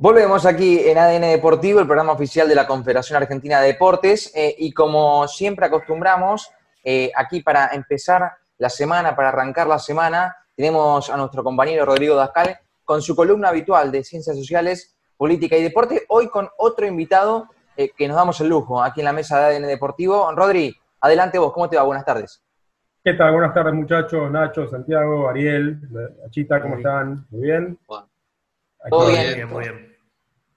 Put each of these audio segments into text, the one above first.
Volvemos aquí en ADN Deportivo, el programa oficial de la Confederación Argentina de Deportes, eh, y como siempre acostumbramos, eh, aquí para empezar la semana, para arrancar la semana, tenemos a nuestro compañero Rodrigo Dascal con su columna habitual de Ciencias Sociales, Política y Deporte, hoy con otro invitado eh, que nos damos el lujo aquí en la mesa de ADN Deportivo. Rodri, adelante vos, ¿cómo te va? Buenas tardes. ¿Qué tal? Buenas tardes muchachos, Nacho, Santiago, Ariel, Achita, ¿cómo están? ¿Muy bien? Todo bien, muy bien.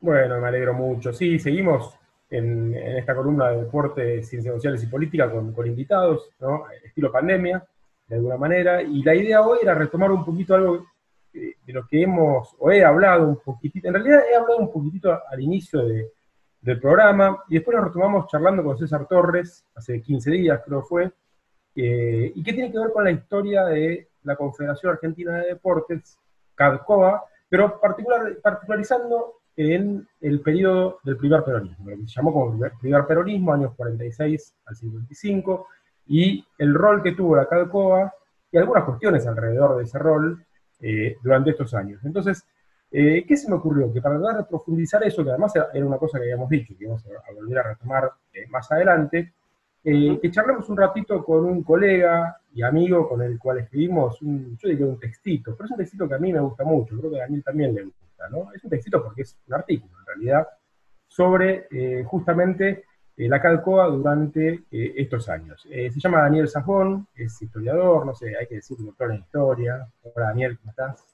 Bueno, me alegro mucho. Sí, seguimos en, esta columna de deporte, ciencias sociales y política con, invitados, ¿no? Estilo pandemia, de alguna manera. Y la idea hoy era retomar un poquito algo de lo que hemos, o he hablado un poquitito, en realidad he hablado un poquitito al inicio del programa, y después lo retomamos charlando con César Torres, hace 15 días creo fue, eh, y que tiene que ver con la historia de la Confederación Argentina de Deportes, CADCOA, pero particular, particularizando en el periodo del primer peronismo, lo que se llamó como primer peronismo, años 46 al 55, y el rol que tuvo la CADCOA y algunas cuestiones alrededor de ese rol eh, durante estos años. Entonces, eh, ¿qué se me ocurrió? Que para tratar de profundizar eso, que además era una cosa que habíamos dicho, que íbamos a, volver a retomar eh, más adelante, que charlemos un ratito con un colega y amigo con el cual escribimos, un, yo diría un textito, pero es un textito que a mí me gusta mucho, creo que a Daniel también le gusta. Es un textito porque es un artículo, en realidad, sobre eh, justamente eh, la Calcoa durante eh, estos años. se llama Daniel Sajón, es historiador, no sé, hay que decir doctor en historia. Hola Daniel, ¿cómo estás?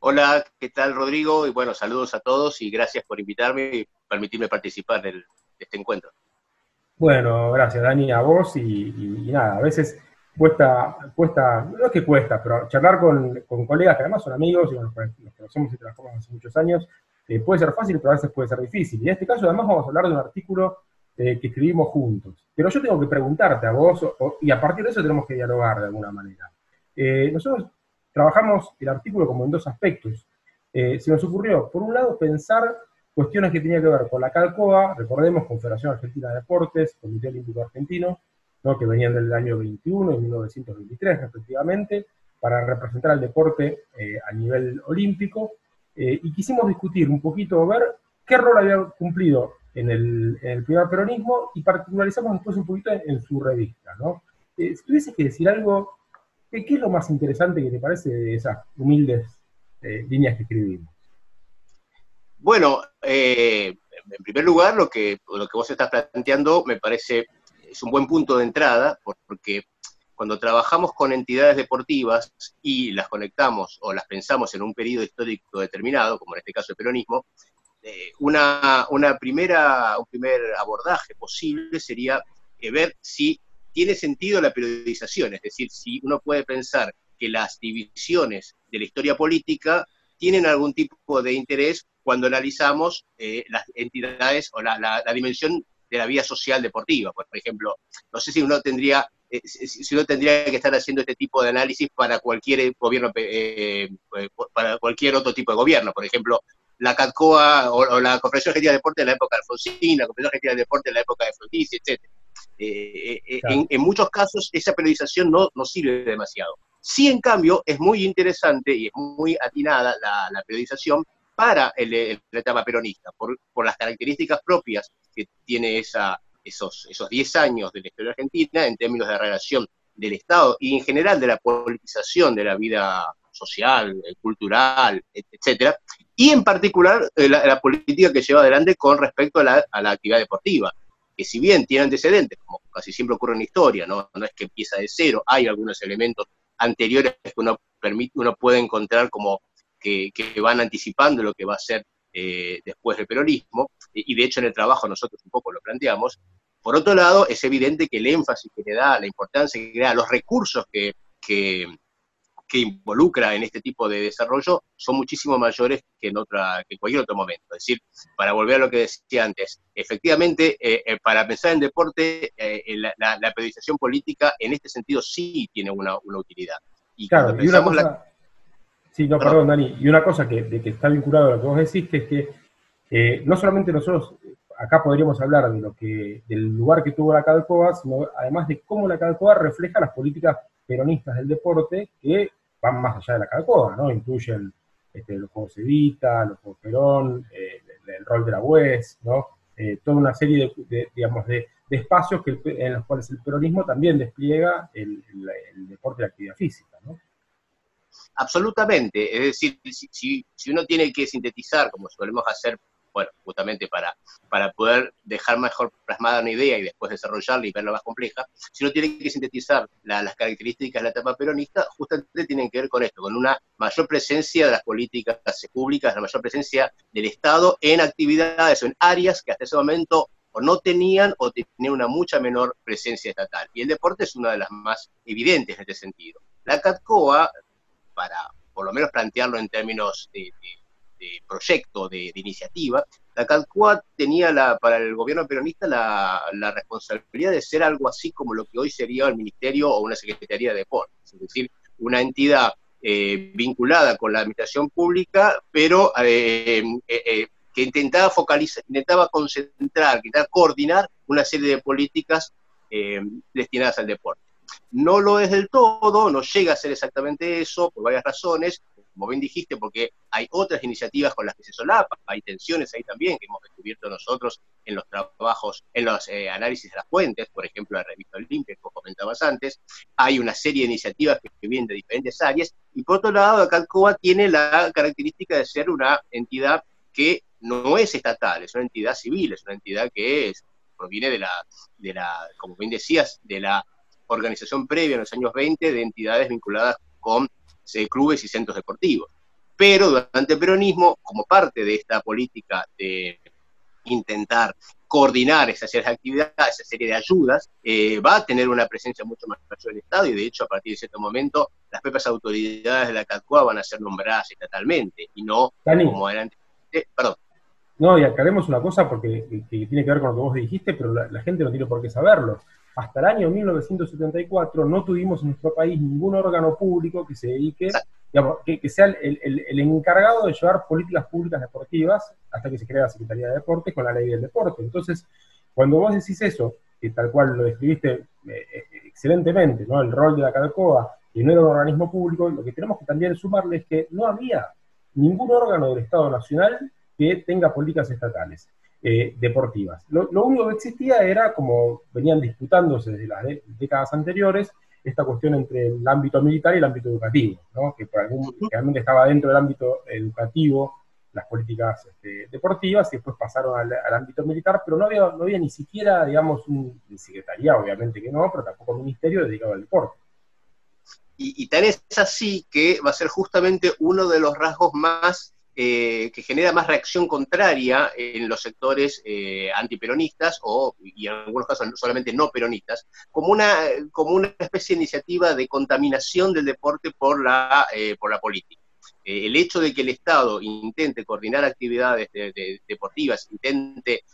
Hola, ¿qué tal Rodrigo? Y bueno, saludos a todos y gracias por invitarme y permitirme participar de este encuentro. Bueno, gracias Dani, a vos y nada, a veces cuesta, cuesta, no es que cuesta, pero charlar con, colegas que además son amigos y bueno, pues, nos conocemos y trabajamos hace muchos años, eh, puede ser fácil, pero a veces puede ser difícil. Y en este caso además vamos a hablar de un artículo eh, que escribimos juntos. Pero yo tengo que preguntarte a vos, y a partir de eso tenemos que dialogar de alguna manera. Eh, nosotros trabajamos el artículo como en dos aspectos. se nos ocurrió, por un lado, pensar cuestiones que tenían que ver con la CALCOA, recordemos, Confederación Argentina de Deportes, Comité Olímpico Argentino, que venían del año 21 y 1923 respectivamente, para representar al deporte eh, a nivel olímpico, eh, y quisimos discutir un poquito, ver qué rol había cumplido en el, primer peronismo y particularizamos después un poquito en, su revista. ¿no? Eh, si tuvieses que decir algo, ¿qué, es lo más interesante que te parece de esas humildes líneas que escribimos? Bueno, en primer lugar, lo que, lo que vos estás planteando me parece es un buen punto de entrada porque cuando trabajamos con entidades deportivas y las conectamos o las pensamos en un periodo histórico determinado, como en este caso el peronismo, eh, una, primera, un primer abordaje posible sería eh, ver si tiene sentido la periodización, es decir, si uno puede pensar que las divisiones de la historia política tienen algún tipo de interés cuando analizamos eh, las entidades o la, la dimensión de la vida social deportiva. Por ejemplo, no sé si uno tendría eh, si uno tendría que estar haciendo este tipo de análisis para cualquier gobierno, eh, eh, para cualquier otro tipo de gobierno. Por ejemplo, la CATCOA o, la Confederación Argentina de Deporte en la época de Alfonsín, la Confederación Argentina de Deporte en la época de Frondizi, etc. en, muchos casos esa periodización no, no sirve demasiado. Sí, en cambio, es muy interesante y es muy atinada la, la periodización para el, la etapa peronista, por, las características propias que tiene esa, esos, esos 10 años de la historia argentina en términos de relación del Estado y en general de la politización de la vida social, cultural, etcétera, y en particular eh, la, política que lleva adelante con respecto a la, a la, actividad deportiva, que si bien tiene antecedentes, como casi siempre ocurre en la historia, ¿no? no es que empieza de cero, hay algunos elementos anteriores que uno, permite, uno puede encontrar como que, van anticipando lo que va a ser eh, después del peronismo, y de hecho en el trabajo nosotros un poco lo planteamos. Por otro lado, es evidente que el énfasis que le da, la importancia que le da, los recursos que, que, involucra en este tipo de desarrollo son muchísimo mayores que en, otra, que cualquier otro momento. Es decir, para volver a lo que decía antes, efectivamente, eh, eh, para pensar en deporte, la, la, periodización política en este sentido sí tiene una, utilidad. Y claro, y una cosa, Sí, no, perdón, Dani. Y una cosa que, de que está vinculado a lo que vos decís, que es que eh, no solamente nosotros acá podríamos hablar de lo que, del lugar que tuvo la Calcoa, sino además de cómo la Calcoa refleja las políticas peronistas del deporte que van más allá de la Calcoa, ¿no? Incluyen este, los Juegos Evita, los Juegos Perón, eh, el rol de la UES, ¿no? Eh, toda una serie de, digamos, de, espacios que en los cuales el peronismo también despliega el, deporte de la actividad física, ¿no? Absolutamente, es decir, si, si, uno tiene que sintetizar, como solemos hacer bueno, justamente para, para poder dejar mejor plasmada una idea y después desarrollarla y verla más compleja, si uno tiene que sintetizar las características de la etapa peronista, justamente tienen que ver con esto, con una mayor presencia de las políticas públicas, la mayor presencia del Estado en actividades o en áreas que hasta ese momento o no tenían o tenían una mucha menor presencia estatal. Y el deporte es una de las más evidentes en este sentido. La CATCOA, para por lo menos plantearlo en términos de proyecto, de, iniciativa, la CADCUA tenía la, para el gobierno peronista la, responsabilidad de ser algo así como lo que hoy sería el ministerio o una secretaría de deportes, es decir, una entidad eh, vinculada con la administración pública, pero eh, eh, que intentaba focalizar, intentaba concentrar, intentaba coordinar una serie de políticas destinadas al deporte. No lo es del todo, no llega a ser exactamente eso, por varias razones, como bien dijiste, porque hay otras iniciativas con las que se solapan, hay tensiones ahí también que hemos descubierto nosotros en los trabajos, en los eh, análisis de las fuentes, por ejemplo, la revista Olimpia, que comentabas antes, hay una serie de iniciativas que, vienen de diferentes áreas, y por otro lado, Calcoa tiene la característica de ser una entidad que no es estatal, es una entidad civil, es una entidad que proviene de la, de la, como bien decías, de la organización previa en los años 20 de entidades vinculadas con clubes y centros deportivos. Pero durante el peronismo, como parte de esta política de intentar coordinar esa serie de actividades, esa serie de ayudas, eh, va a tener una presencia mucho más mayor del Estado y de hecho a partir de cierto momento las propias autoridades de la CATCUA van a ser nombradas estatalmente y no como eran eh, perdón. No, y aclaremos una cosa porque tiene que ver con lo que vos dijiste, pero la gente no tiene por qué saberlo hasta el año 1974 no tuvimos en nuestro país ningún órgano público que se dedique, digamos, que, sea el, encargado de llevar políticas públicas deportivas hasta que se crea la Secretaría de Deportes con la ley del deporte. Entonces, cuando vos decís eso, que tal cual lo describiste eh, eh, excelentemente, ¿no? el rol de la CADCOA y no era un organismo público, lo que tenemos que también sumarle es que no había ningún órgano del Estado Nacional que tenga políticas estatales. Eh, deportivas. Lo, único que existía era, como venían disputándose desde las décadas anteriores, esta cuestión entre el ámbito militar y el ámbito educativo, ¿no? que por algún, realmente estaba dentro del ámbito educativo las políticas este, deportivas y después pasaron al, ámbito militar, pero no había, no había ni siquiera, digamos, un secretaría, obviamente que no, pero tampoco un ministerio dedicado al deporte. Y, y tal es así que va a ser justamente uno de los rasgos más eh, que genera más reacción contraria en los sectores eh, antiperonistas o, y en algunos casos solamente no peronistas, como una, como una especie de iniciativa de contaminación del deporte por la, eh, por la política. el hecho de que el Estado intente coordinar actividades deportivas, intente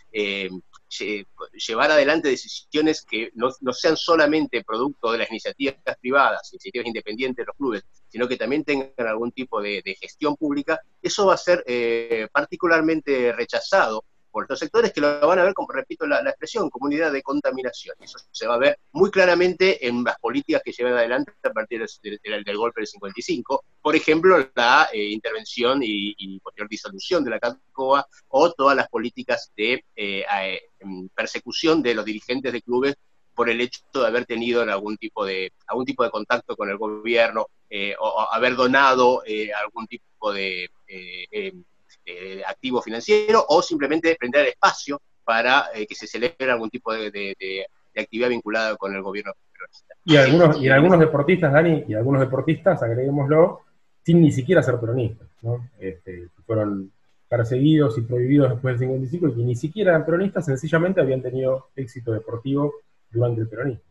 llevar adelante decisiones que no, sean solamente producto de las iniciativas privadas, iniciativas independientes de los clubes, sino que también tengan algún tipo de, gestión pública, eso va a ser eh, particularmente rechazado por estos sectores que lo van a ver, como repito la, expresión, comunidad de contaminación. Eso se va a ver muy claramente en las políticas que llevan adelante a partir del, golpe del 55. Por ejemplo, la eh, intervención y, posterior disolución de la CACOA o todas las políticas de eh, em, persecución de los dirigentes de clubes por el hecho de haber tenido algún tipo de, algún tipo de contacto con el gobierno eh, o, haber donado algún tipo de em, eh, activo financiero o simplemente prender el espacio para eh, que se celebre algún tipo de, actividad vinculada con el gobierno Y, algunos, y algunos deportistas, Dani, y algunos deportistas, agreguémoslo, sin ni siquiera ser peronistas, ¿no? Este, fueron perseguidos y prohibidos después del 55 y que ni siquiera eran peronistas, sencillamente habían tenido éxito deportivo durante el peronismo.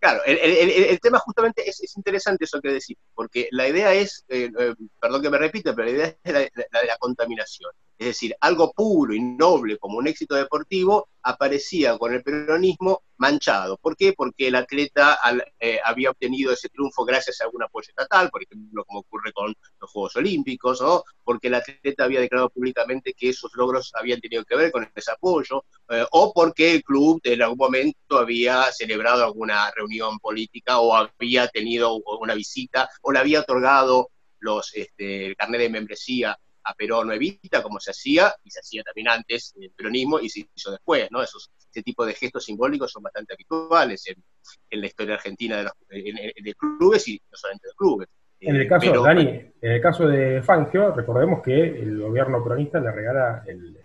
Claro, el, tema justamente es, interesante eso que decís, porque la idea es, eh, eh, perdón que me repita, pero la idea es la de la contaminación. Es decir, algo puro y noble como un éxito deportivo aparecía con el peronismo manchado. ¿Por qué? Porque el atleta eh, había obtenido ese triunfo gracias a algún apoyo estatal, por ejemplo, como ocurre con los Juegos Olímpicos, ¿no? porque el atleta había declarado públicamente que esos logros habían tenido que ver con ese apoyo, eh, o porque el club en algún momento había celebrado alguna reunión política o había tenido una visita o le había otorgado los, este, el carnet de membresía a Perón o Evita, como se hacía, y se hacía también antes en el peronismo y se hizo después, ¿no? Esos, ese tipo de gestos simbólicos son bastante habituales en, la historia argentina de, los, clubes y no solamente de clubes. En el caso, Dani, en el caso de Fangio, recordemos que el gobierno peronista le regala el,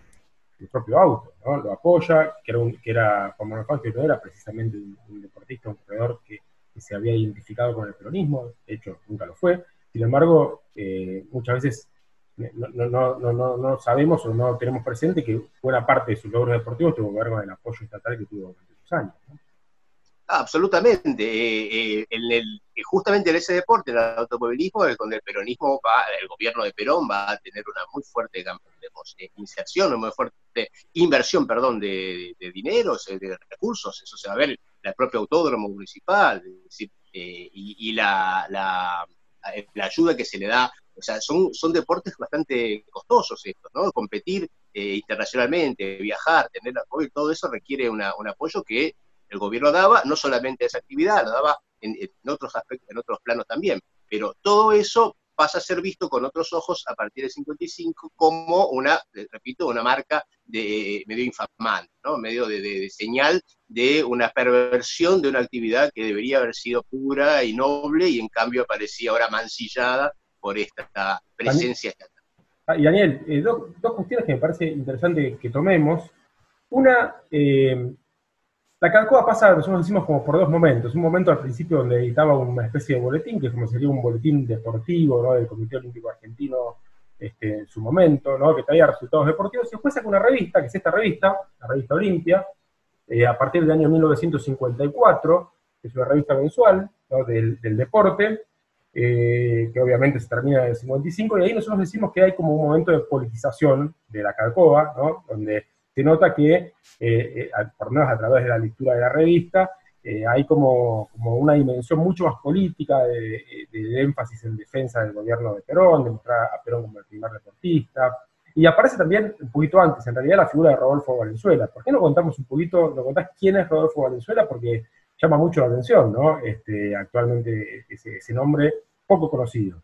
propio auto, ¿no? Lo apoya, que era, un, que era Juan Manuel Fangio no era precisamente un, deportista, un corredor que, se había identificado con el peronismo, de hecho nunca lo fue. Sin embargo, eh, muchas veces no, no, no, no, sabemos o no tenemos presente que buena parte de sus logros deportivos tuvo que ver con el apoyo estatal que tuvo durante sus años. Ah, absolutamente. Eh, eh, en el, justamente en ese deporte, el automovilismo, con el peronismo, va, el gobierno de Perón va a tener una muy fuerte inserción, una muy fuerte inversión, perdón, de, de, dinero, de recursos. Eso se va a ver en el propio autódromo municipal, y, la, la, la ayuda que se le da o sea, son, son deportes bastante costosos estos, ¿no? Competir eh, internacionalmente, viajar, tener apoyo, todo eso requiere un apoyo que el gobierno daba, no solamente a esa actividad, lo daba en, otros aspectos, en otros planos también. Pero todo eso pasa a ser visto con otros ojos a partir del 55 como una, repito, una marca de medio infamante, ¿no? medio de, señal de una perversión de una actividad que debería haber sido pura y noble y en cambio aparecía ahora mancillada por esta presencia estatal. Ah, y Daniel, eh, dos, cuestiones que me parece interesante que tomemos. Una, eh, la Calcoa pasa, nosotros decimos como por dos momentos. Un momento al principio donde editaba una especie de boletín, que como sería un boletín deportivo ¿no? del Comité Olímpico Argentino este, en su momento, ¿no? que traía resultados deportivos, y después saca una revista, que es esta revista, la revista Olimpia, eh, a partir del año 1954, que es una revista mensual del, del deporte, eh, que obviamente se termina en el 55, y ahí nosotros decimos que hay como un momento de politización de la Calcoa, donde se nota que, eh, eh, por lo menos a través de la lectura de la revista, hay como, como, una dimensión mucho más política de, énfasis en defensa del gobierno de Perón, de mostrar a Perón como el primer deportista, y aparece también un poquito antes, en realidad, la figura de Rodolfo Valenzuela. ¿Por qué no contamos un poquito, no contás quién es Rodolfo Valenzuela? Porque llama mucho la atención, ¿no? Este, actualmente ese, nombre poco conocido.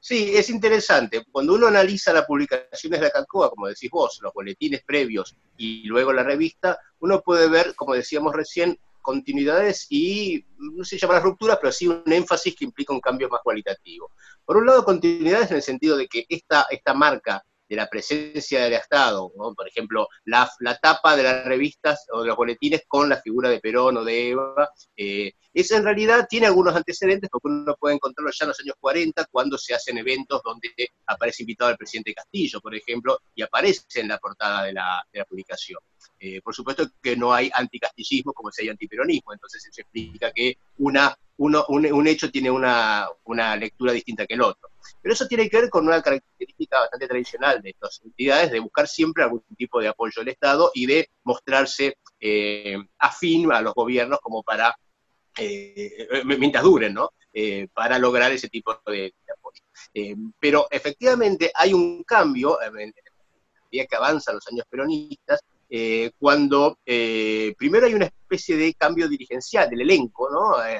Sí, es interesante. Cuando uno analiza las publicaciones de la Calcoa, como decís vos, los boletines previos y luego la revista, uno puede ver, como decíamos recién, continuidades y, no sé si llamarlas rupturas, pero sí un énfasis que implica un cambio más cualitativo. Por un lado, continuidades en el sentido de que esta, esta marca de la presencia del Estado, por ejemplo, la, tapa de las revistas o de los boletines con la figura de Perón o de Eva, eh, eso en realidad tiene algunos antecedentes porque uno puede encontrarlo ya en los años 40 cuando se hacen eventos donde aparece invitado el presidente Castillo, por ejemplo, y aparece en la portada de la, publicación. Eh, por supuesto que no hay anticastillismo como si hay antiperonismo, entonces eso explica que una, un, hecho tiene una, una lectura distinta que el otro. Pero eso tiene que ver con una característica bastante tradicional de estas entidades, de buscar siempre algún tipo de apoyo del Estado y de mostrarse eh, afín a los gobiernos como para, eh, mientras duren, ¿no? Eh, para lograr ese tipo de, apoyo. pero efectivamente hay un cambio, a medida que avanzan los años peronistas, eh, cuando eh, primero hay una especie de cambio dirigencial del elenco, ¿no? Eh,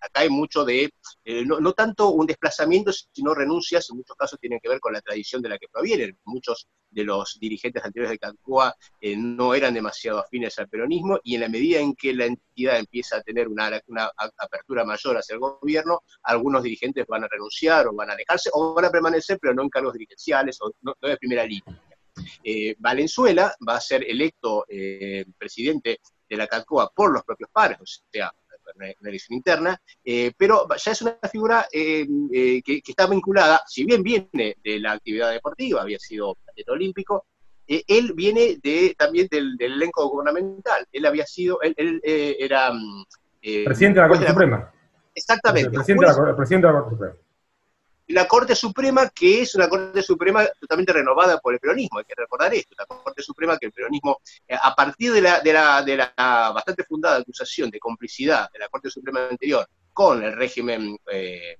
acá hay mucho de, no, tanto un desplazamiento, sino renuncias, en muchos casos tienen que ver con la tradición de la que provienen. Muchos de los dirigentes anteriores de Calcoa no eran demasiado afines al peronismo y en la medida en que la entidad empieza a tener una, apertura mayor hacia el gobierno, algunos dirigentes van a renunciar o van a alejarse o van a permanecer, pero no en cargos dirigenciales o no de primera línea. Eh, Valenzuela va a ser electo eh, presidente de la CACOA por los propios pares, o sea, una, elección interna, eh, pero ya es una figura que, está vinculada, si bien viene de la actividad deportiva, había sido atleta olímpico, él viene de, también del, elenco gubernamental. Él había sido, él, era... Mm, presidente de la Corte Suprema. Exactamente. presidente, de la, presidente de la Corte Suprema la Corte Suprema, que es una Corte Suprema totalmente renovada por el peronismo, hay que recordar esto, la Corte Suprema que el peronismo, eh, a partir de la, de la, de la bastante fundada acusación de complicidad de la Corte Suprema anterior con el régimen eh,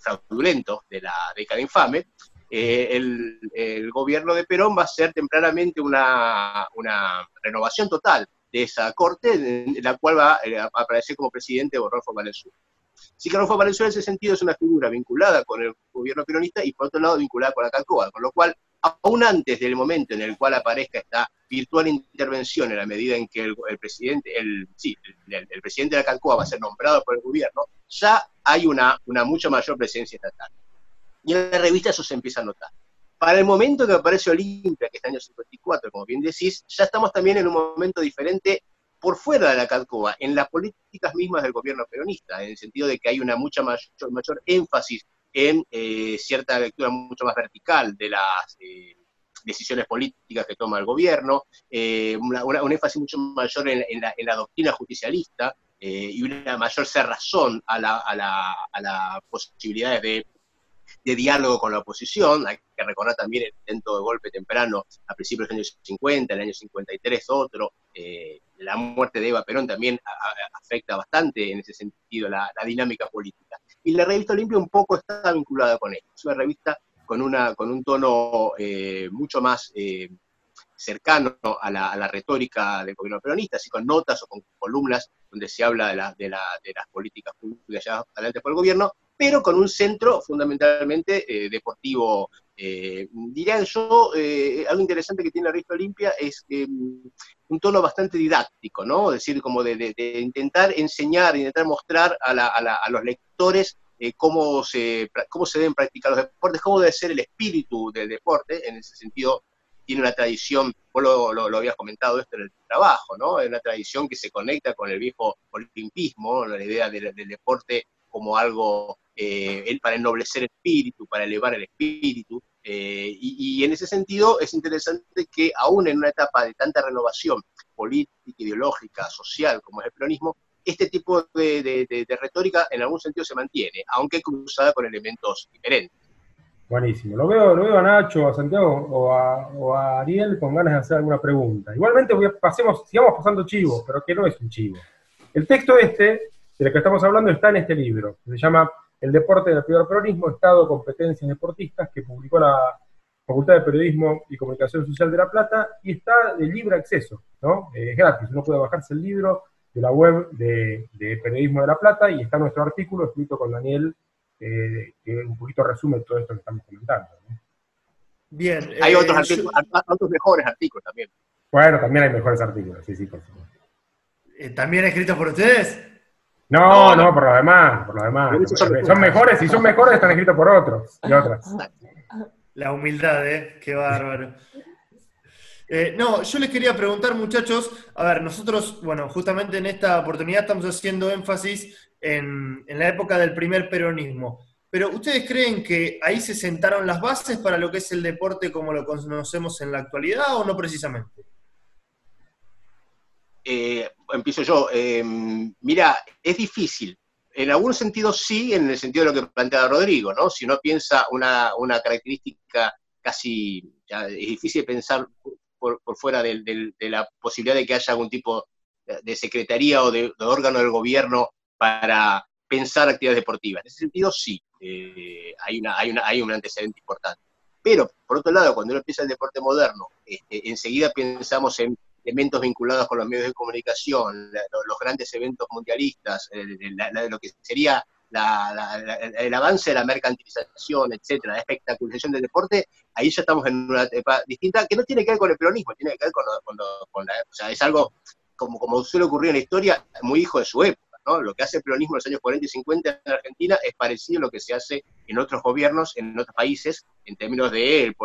fraudulento de la década infame, eh, el, gobierno de Perón va a hacer tempranamente una, una renovación total de esa corte, en la cual va a aparecer como presidente Rodolfo Valenzuela. Así que Rodolfo en ese sentido es una figura vinculada con el gobierno peronista y por otro lado vinculada con la Calcoa, con lo cual, aún antes del momento en el cual aparezca esta virtual intervención en la medida en que el, presidente, el, sí, el, presidente de la Calcoa va a ser nombrado por el gobierno, ya hay una, una mucha mayor presencia estatal. Y en la revista eso se empieza a notar. Para el momento que aparece Olimpia, que es el año 54, como bien decís, ya estamos también en un momento diferente por fuera de la Calcoa, en las políticas mismas del gobierno peronista, en el sentido de que hay una mucha mayor, énfasis en eh, cierta lectura mucho más vertical de las eh, decisiones políticas que toma el gobierno, eh, un énfasis mucho mayor en, la, doctrina justicialista y una mayor cerrazón a, la, a, las posibilidades de diálogo con la oposición. Hay que recordar también el intento de golpe temprano a principios del año 50, el año 53 otro. La muerte de Eva Perón también afecta bastante en ese sentido la, dinámica política. Y la revista Olimpia un poco está vinculada con esto. Es una revista con, una, con un tono eh, mucho más eh, cercano a la, retórica del gobierno peronista, así con notas o con columnas donde se habla de, de, las políticas públicas ya adelante por el gobierno, pero con un centro fundamentalmente eh, deportivo. Eh, yo, algo interesante que tiene la revista Olimpia es un tono bastante didáctico, ¿no? Es decir, como de, intentar enseñar, intentar mostrar a, los lectores cómo, se, cómo se deben practicar los deportes, cómo debe ser el espíritu del deporte, en ese sentido tiene una tradición, vos lo, habías comentado esto en el trabajo, ¿no? Es una tradición que se conecta con el viejo olimpismo, la idea del deporte como algo eh, para ennoblecer el espíritu, para elevar el espíritu. Eh, y, en ese sentido es interesante que aún en una etapa de tanta renovación política, ideológica, social como es el peronismo, este tipo de, retórica en algún sentido se mantiene, aunque cruzada con elementos diferentes. Buenísimo. Lo veo, lo veo a Nacho, a Santiago o a, Ariel con ganas de hacer alguna pregunta. Igualmente pasemos, sigamos pasando chivos, pero que no es un chivo. El texto este, de lo que estamos hablando, está en este libro, se llama el deporte del primer peronismo, Estado, competencias deportistas, que publicó la Facultad de Periodismo y Comunicación Social de La Plata, y está de libre acceso, ¿no? Eh, es gratis, uno puede bajarse el libro de la web de, Periodismo de La Plata y está nuestro artículo escrito con Daniel, eh, que un poquito resume todo esto que estamos comentando. Bien. Hay otros, eh, artículos, otros mejores artículos también. Bueno, también hay mejores artículos, sí, sí, por supuesto. ¿También escritos por ustedes? No, no, por lo demás, por lo demás. Son, mejores, y son mejores están escritos por otros y otras. La humildad, ¿eh? Qué bárbaro. Eh, no, yo les quería preguntar, muchachos, a ver, nosotros, bueno, justamente en esta oportunidad estamos haciendo énfasis en, en la época del primer peronismo. Pero ¿ustedes creen que ahí se sentaron las bases para lo que es el deporte como lo conocemos en la actualidad o no precisamente? Eh, empiezo yo. Eh, mira, es difícil. En algún sentido sí, en el sentido de lo que plantea Rodrigo, ¿no? Si uno piensa una, característica casi, es difícil pensar por, fuera de, la posibilidad de que haya algún tipo de secretaría o de, órgano del gobierno para pensar actividades deportivas. En ese sentido sí, eh, hay, una, hay, una, hay un antecedente importante. Pero, por otro lado, cuando uno empieza el deporte moderno, este, enseguida pensamos en elementos vinculados con los medios de comunicación, los grandes eventos mundialistas, lo que sería el avance de la mercantilización, etcétera, la espectacularización del deporte, ahí ya estamos en una etapa distinta, que no tiene que ver con el peronismo, tiene que ver con, la, o sea, es algo como, como suele ocurrir en la historia, muy hijo de su época. ¿no? Lo que hace el peronismo en los años 40 y 50 en Argentina es parecido a lo que se hace en otros gobiernos, en otros países, en términos de el,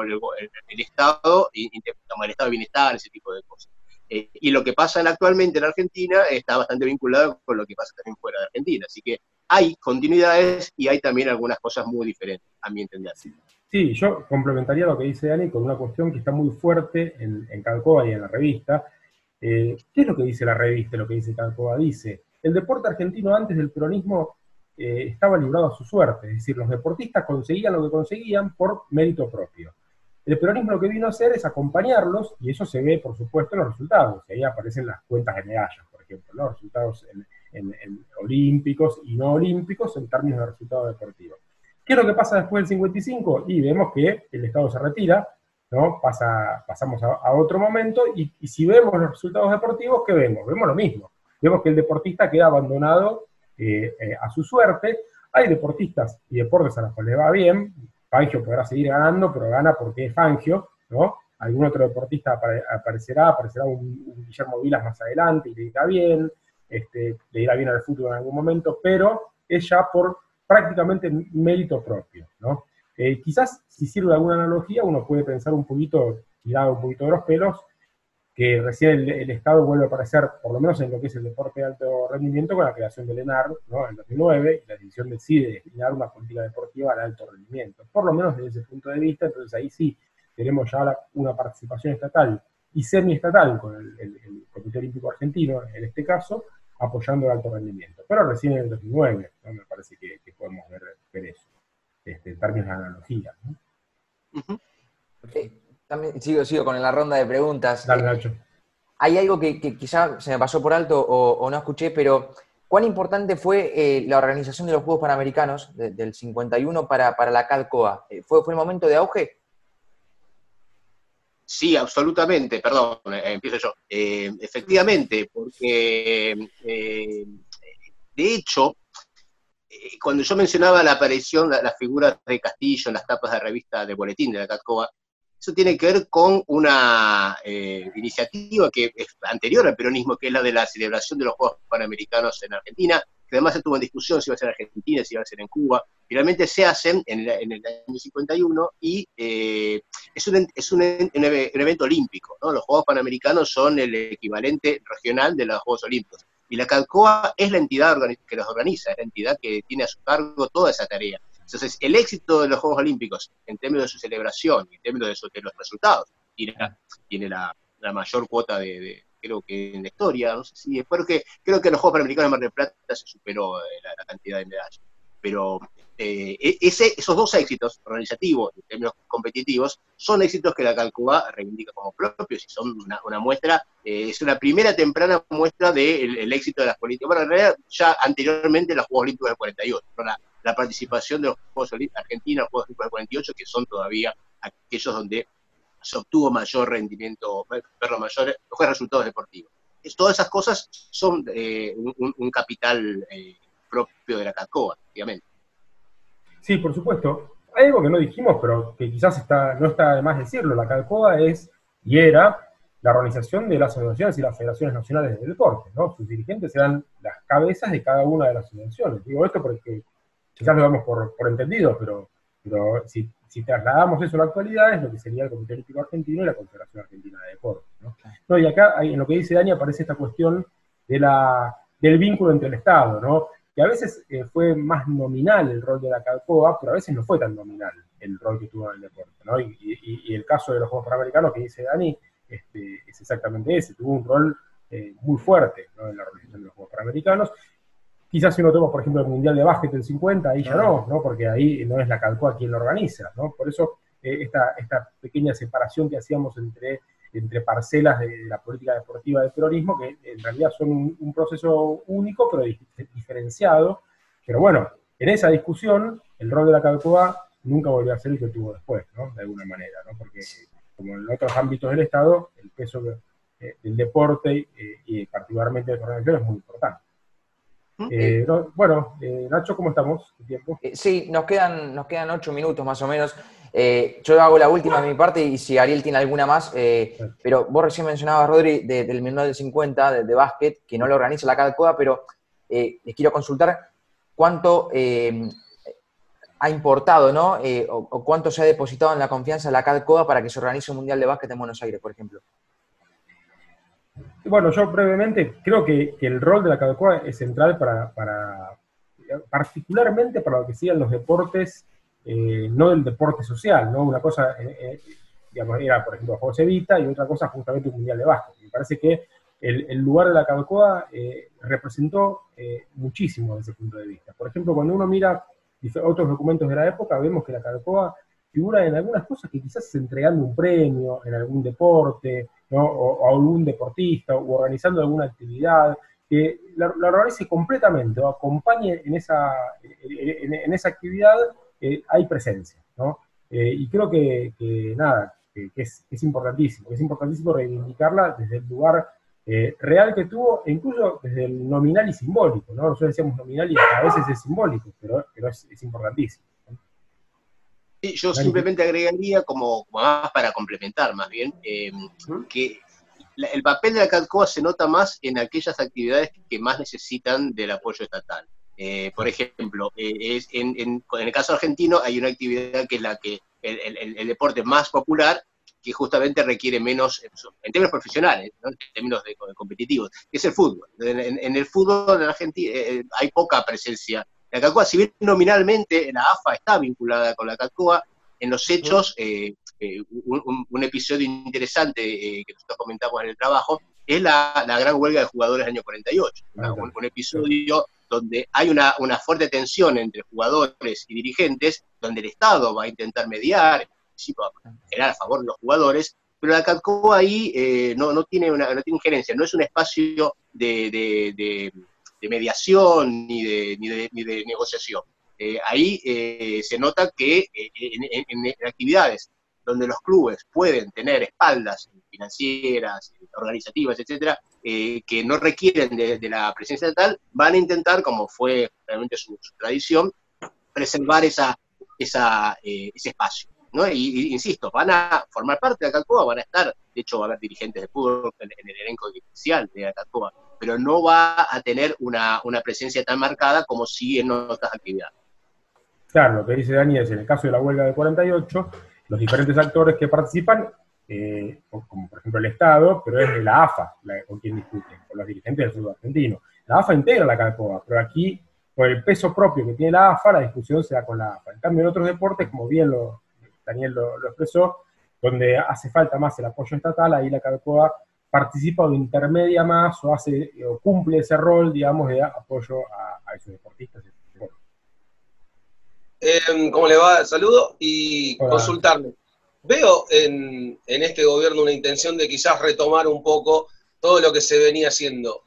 el, Estado, y, el Estado de bienestar, ese tipo de cosas. Eh, y lo que pasa actualmente en Argentina está bastante vinculado con lo que pasa también fuera de Argentina. Así que hay continuidades y hay también algunas cosas muy diferentes, a mi entender. Sí, yo complementaría lo que dice Dani con una cuestión que está muy fuerte en, en Calcoa y en la revista. Eh, ¿Qué es lo que dice la revista, lo que dice Calcoa? Dice, el deporte argentino antes del peronismo eh, estaba librado a su suerte, es decir, los deportistas conseguían lo que conseguían por mérito propio. El peronismo lo que vino a hacer es acompañarlos, y eso se ve, por supuesto, en los resultados. ahí aparecen las cuentas de medallas, por ejemplo, los resultados olímpicos y no olímpicos en términos de resultados deportivos. ¿Qué es lo que pasa después del 55? Y vemos que el Estado se retira, ¿no? Pasa, pasamos a, otro momento, y, si vemos los resultados deportivos, ¿qué vemos? Vemos lo mismo. Vemos que el deportista queda abandonado a su suerte. Hay deportistas y deportes a los que les va bien, Fangio podrá seguir ganando, pero gana porque es Fangio, ¿no? Algún otro deportista aparecerá, aparecerá un, Guillermo Vilas más adelante y le irá bien, este, le irá bien al fútbol en algún momento, pero es ya por prácticamente mérito propio, ¿no? Eh, quizás, si sirve alguna analogía, uno puede pensar un poquito, tirado un poquito de los pelos, que recién el, Estado vuelve a aparecer, por lo menos en lo que es el deporte de alto rendimiento, con la creación del ENAR ¿no? en 2009, y la decisión decide destinar una política deportiva al alto rendimiento. Por lo menos desde ese punto de vista, entonces ahí sí tenemos ya una participación estatal y semiestatal con el, Comité Olímpico Argentino, en este caso, apoyando el alto rendimiento. Pero recién en el 2009, ¿no? me parece que, podemos ver, eso, este, en términos de analogía. ¿no? También sigo, sigo con la ronda de preguntas. Dale, Nacho. Hay algo que, quizá se me pasó por alto o, no escuché, pero ¿cuán importante fue eh, la organización de los Juegos Panamericanos del 51 para, para la CADCOA? Eh, ¿Fue, ¿Fue el momento de auge? Sí, absolutamente, perdón, eh, empiezo yo. efectivamente, porque de hecho, cuando yo mencionaba la aparición, de las figuras de Castillo en las tapas de revista de boletín de la CADCOA, eso tiene que ver con una eh, iniciativa que es anterior al peronismo, que es la de la celebración de los Juegos Panamericanos en Argentina, que además estuvo en discusión si iba a ser en Argentina, si iba a ser en Cuba. Finalmente se hacen en el, año 51 y eh, es, un, es un, evento olímpico. Los Juegos Panamericanos son el equivalente regional de los Juegos Olímpicos. Y la CALCOA es la entidad que los organiza, es la entidad que tiene a su cargo toda esa tarea. Entonces, el éxito de los Juegos Olímpicos en términos de su celebración, en términos de, los resultados, tiene, la, mayor cuota de, creo que en la historia, no sé si es porque creo que en los Juegos Panamericanos de Mar del Plata se superó eh, la, cantidad de medallas. Pero eh, e, ese, esos dos éxitos, organizativos en términos competitivos, son éxitos que la Calcuba reivindica como propios y son una, muestra, eh, es una primera temprana muestra del éxito de las políticas. Bueno, en realidad ya anteriormente los Juegos Olímpicos del 48, la, la participación de los Juegos Olímpicos Argentina, los Juegos Olímpicos del 48, que son todavía aquellos donde se obtuvo mayor rendimiento, perdón, mayores, mejores resultados deportivos. todas esas cosas son eh, un, capital eh, propio de la CACOA, obviamente. Sí, por supuesto. Hay algo que no dijimos, pero que quizás está, no está de más decirlo. La CACOA es y era la organización de las asociaciones y las federaciones nacionales de deporte, ¿no? Sus dirigentes eran las cabezas de cada una de las asociaciones. Digo esto porque quizás lo damos por, entendido, pero, pero si, trasladamos eso a la actualidad, es lo que sería el Comité Olímpico Argentino y la Confederación Argentina de Deportes. ¿no? y acá en lo que dice Dani aparece esta cuestión de la, del vínculo entre el Estado, ¿no? que a veces eh, fue más nominal el rol de la CADCOA, pero a veces no fue tan nominal el rol que tuvo en el deporte. ¿no? Y, el caso de los Juegos Panamericanos que dice Dani este, es exactamente ese, tuvo un rol eh, muy fuerte en la organización de los Juegos Panamericanos, Quizás si uno toma, por ejemplo, el Mundial de Básquet del 50, ahí ya no, ¿no? Porque ahí no es la Calcoa quien lo organiza, ¿no? Por eso eh, esta, esta, pequeña separación que hacíamos entre, entre parcelas de la política deportiva del terrorismo, que en realidad son un, proceso único, pero diferenciado. Pero bueno, en esa discusión, el rol de la Calcoa nunca volvió a ser el que tuvo después, ¿no? De alguna manera, ¿no? Porque como en otros ámbitos del Estado, el peso eh, del deporte eh, y particularmente de la organización es muy importante. Eh, bueno, eh, Nacho, ¿cómo estamos? tiempo? Eh, sí, nos quedan, nos quedan ocho minutos más o menos. yo hago la última de mi parte y si Ariel tiene alguna más, pero vos recién mencionabas, Rodri, del menú del 50, de, básquet, que no lo organiza la CADCOA, pero les quiero consultar cuánto ha importado, ¿no? O, cuánto se ha depositado en la confianza de la CADCOA para que se organice un Mundial de Básquet en Buenos Aires, por ejemplo. Bueno, yo brevemente creo que, el rol de la CADCOA es central para, particularmente para lo que sigan los deportes, eh, no del deporte social, ¿no? Una cosa, eh, eh, digamos, era por ejemplo José Vita y otra cosa justamente un Mundial de Básquet. Me parece que el, lugar de la CADCOA representó muchísimo desde ese punto de vista. Por ejemplo, cuando uno mira otros documentos de la época, vemos que la CADCOA figura en algunas cosas que quizás entregando un premio en algún deporte, o, a algún deportista, o organizando alguna actividad, que la, organice completamente, o acompañe en esa, en, esa actividad, eh, hay presencia. ¿no? Eh, y creo que, nada, que, es, importantísimo, que es importantísimo reivindicarla desde el lugar eh, real que tuvo, incluso desde el nominal y simbólico, ¿no? Nosotros decíamos nominal y a veces es simbólico, pero, es, importantísimo. Yo simplemente agregaría como, más para complementar más bien, eh, que el papel de la CADCOA se nota más en aquellas actividades que más necesitan del apoyo estatal. Eh, por ejemplo, es en, el caso argentino hay una actividad que es la que el deporte más popular que justamente requiere menos, en términos profesionales, en términos de, competitivos, que es el fútbol. En, el fútbol en Argentina eh, eh, hay poca presencia. La CACOA, si bien nominalmente la AFA está vinculada con la CACOA, en los hechos, eh, un, episodio interesante que nosotros comentamos en el trabajo es la, gran huelga de jugadores del año 48. un, episodio donde hay una, una fuerte tensión entre jugadores y dirigentes, donde el Estado va a intentar mediar, era a favor de los jugadores, pero la CATCO ahí eh, no, no, tiene una, no tiene injerencia, no es un espacio de, mediación ni de, ni de, negociación. Eh, ahí eh, se nota que en, actividades donde los clubes pueden tener espaldas financieras, organizativas, etcétera, que no requieren de, la presencia estatal, van a intentar, como fue realmente su, tradición, preservar esa, esa ese espacio. ¿no? Y, insisto, van a formar parte de Acalcoa, van a estar, de hecho va a haber dirigentes de fútbol en, el elenco inicial de Acalcoa, pero no va a tener una, presencia tan marcada como si en otras actividades. Claro, lo que dice Dani es, en el caso de la huelga de 48, los diferentes actores que participan, eh, como por ejemplo el Estado, pero es la AFA con quien discuten, con los dirigentes del fútbol argentino. La AFA integra la Calcoa, pero aquí, por el peso propio que tiene la AFA, la discusión se da con la AFA. En cambio, en otros deportes, como bien lo, Daniel lo, expresó, donde hace falta más el apoyo estatal, ahí la CADCOA participa o intermedia más o hace o cumple ese rol, digamos, de apoyo a, esos deportistas. Eh, ¿Cómo le va? Saludo y consultarle. Veo en, en, este gobierno una intención de quizás retomar un poco todo lo que se venía haciendo.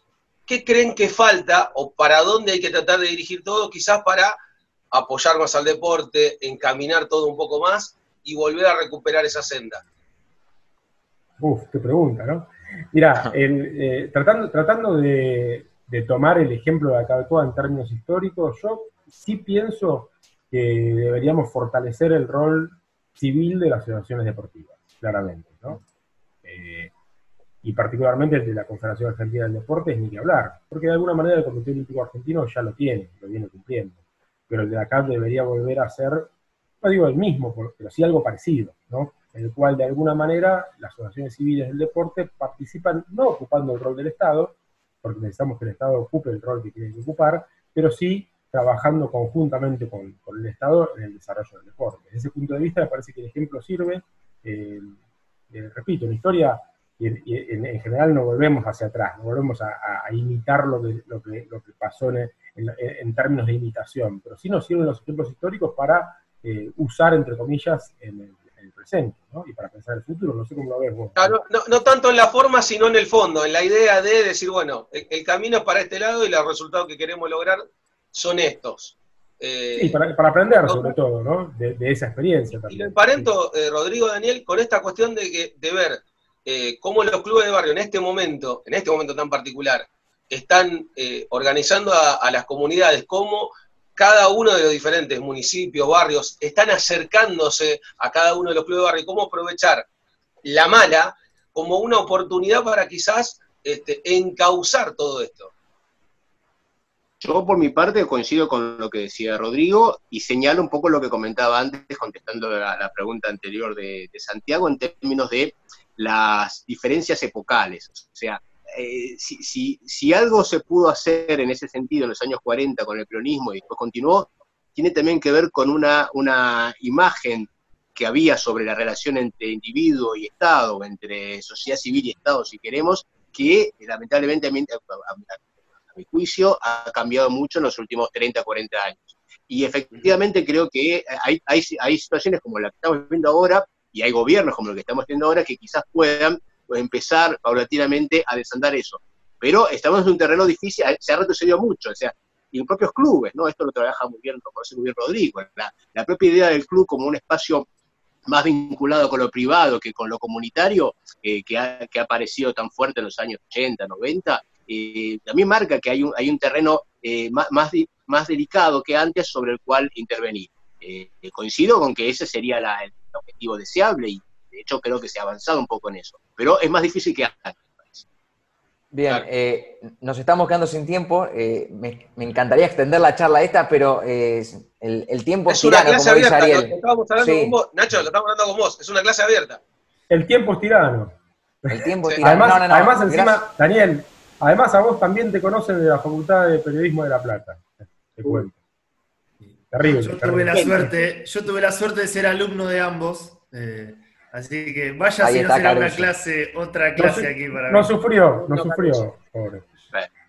¿Qué creen que falta o para dónde hay que tratar de dirigir todo quizás para apoyar más al deporte, encaminar todo un poco más y volver a recuperar esa senda? Uf, qué pregunta, ¿no? Mira, eh, tratando, tratando de, tomar el ejemplo de Acalcoa en términos históricos, yo sí pienso que deberíamos fortalecer el rol civil de las asociaciones deportivas, claramente, ¿no? Eh, y particularmente el de la Confederación Argentina del Deporte, es ni que hablar, porque de alguna manera el Comité Olímpico Argentino ya lo tiene, lo viene cumpliendo, pero el de acá debería volver a ser no digo el mismo, pero sí algo parecido, ¿no? En el cual de alguna manera las asociaciones civiles del deporte participan no ocupando el rol del Estado, porque necesitamos que el Estado ocupe el rol que tiene que ocupar, pero sí trabajando conjuntamente con, el Estado en el desarrollo del deporte. Desde ese punto de vista me parece que el ejemplo sirve, eh, eh, repito, en historia y en, general no volvemos hacia atrás, no volvemos a, imitar lo que, lo, que, lo que pasó en, en, términos de imitación, pero sí nos sirven los ejemplos históricos para eh, usar, entre comillas, en el, presente, ¿no? Y para pensar el futuro, no sé cómo lo ves vos. no, tanto en la forma, sino en el fondo, en la idea de decir, bueno, el, camino es para este lado y los resultados que queremos lograr son estos. Eh, para, aprender sobre todo, ¿no? De, esa experiencia también. Y lo emparento, eh, Rodrigo Daniel, con esta cuestión de, que, de ver eh, cómo los clubes de barrio en este momento, en este momento tan particular, están organizando a, a, las comunidades, cómo cada uno de los diferentes municipios, barrios, están acercándose a cada uno de los clubes de barrio, cómo aprovechar la mala como una oportunidad para quizás este, encauzar todo esto. Yo por mi parte coincido con lo que decía Rodrigo y señalo un poco lo que comentaba antes contestando la, la pregunta anterior de, de Santiago en términos de las diferencias epocales. O sea, eh, si, si, algo se pudo hacer en ese sentido en los años 40 con el peronismo y después continuó, tiene también que ver con una, una imagen que había sobre la relación entre individuo y Estado, entre sociedad civil y Estado, si queremos, que lamentablemente a mi, mi juicio ha cambiado mucho en los últimos 30, 40 años. Y efectivamente creo que hay, hay, hay situaciones como la que estamos viendo ahora, y hay gobiernos como el que estamos viendo ahora, que quizás puedan empezar paulatinamente a desandar eso. Pero estamos en un terreno difícil, se ha retrocedido mucho, o sea, y en propios clubes, ¿no? Esto lo trabaja muy bien, lo conoce muy Rodrigo, la, propia idea del club como un espacio más vinculado con lo privado que con lo comunitario, eh, que, ha, que, aparecido tan fuerte en los años 80, 90, eh, también marca que hay un, terreno eh, más, delicado que antes sobre el cual intervenir. Eh, coincido con que ese sería la, el objetivo deseable y de hecho creo que se ha avanzado un poco en eso, pero es más difícil que antes. Bien, eh, nos estamos quedando sin tiempo. Eh, me, me, encantaría extender la charla esta, pero eh, el, el, tiempo es, tirano, una clase como abierta, dice Ariel. Lo estábamos hablando sí. con vos. Nacho, lo estamos hablando con vos. Es una clase abierta. El tiempo es tirano. El tiempo es sí. tirano. Además, no, no, no. además encima, Gracias. Daniel, además a vos también te conocen de la Facultad de Periodismo de La Plata. Te cuento. Terrible. Yo tuve, la suerte, yo tuve la suerte de ser alumno de ambos. Eh, así que vaya Ahí si no será una clase, otra No, clase aquí para no mí. sufrió, no No, sufrió, pobre.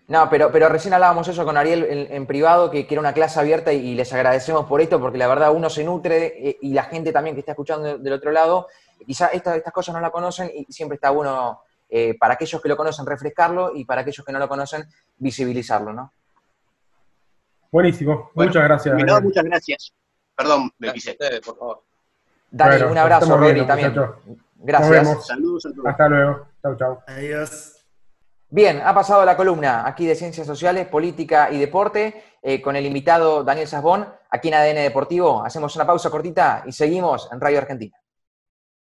No, pero, pero recién hablábamos eso con Ariel en, en privado, que, que era una clase abierta y, y les agradecemos por esto, porque la verdad uno se nutre eh, y la gente también que está escuchando de- del otro lado, quizá esta- estas cosas no la conocen y siempre está bueno eh, para aquellos que lo conocen refrescarlo y para aquellos que no lo conocen visibilizarlo, ¿no? Buenísimo. Bueno, muchas gracias. Daniel. muchas gracias. Perdón, me Gracias a pisé. ustedes, por favor. Dani, Bueno, un abrazo, Rodri, viendo, también. Gracias. Nos vemos. Saludos a todos. Hasta luego. Chau, chau. Adiós. Bien, ha pasado la columna aquí de Ciencias Sociales, Política y Deporte eh, con el invitado Daniel Sasbón, aquí en ADN Deportivo. Hacemos una pausa cortita y seguimos en Radio Argentina.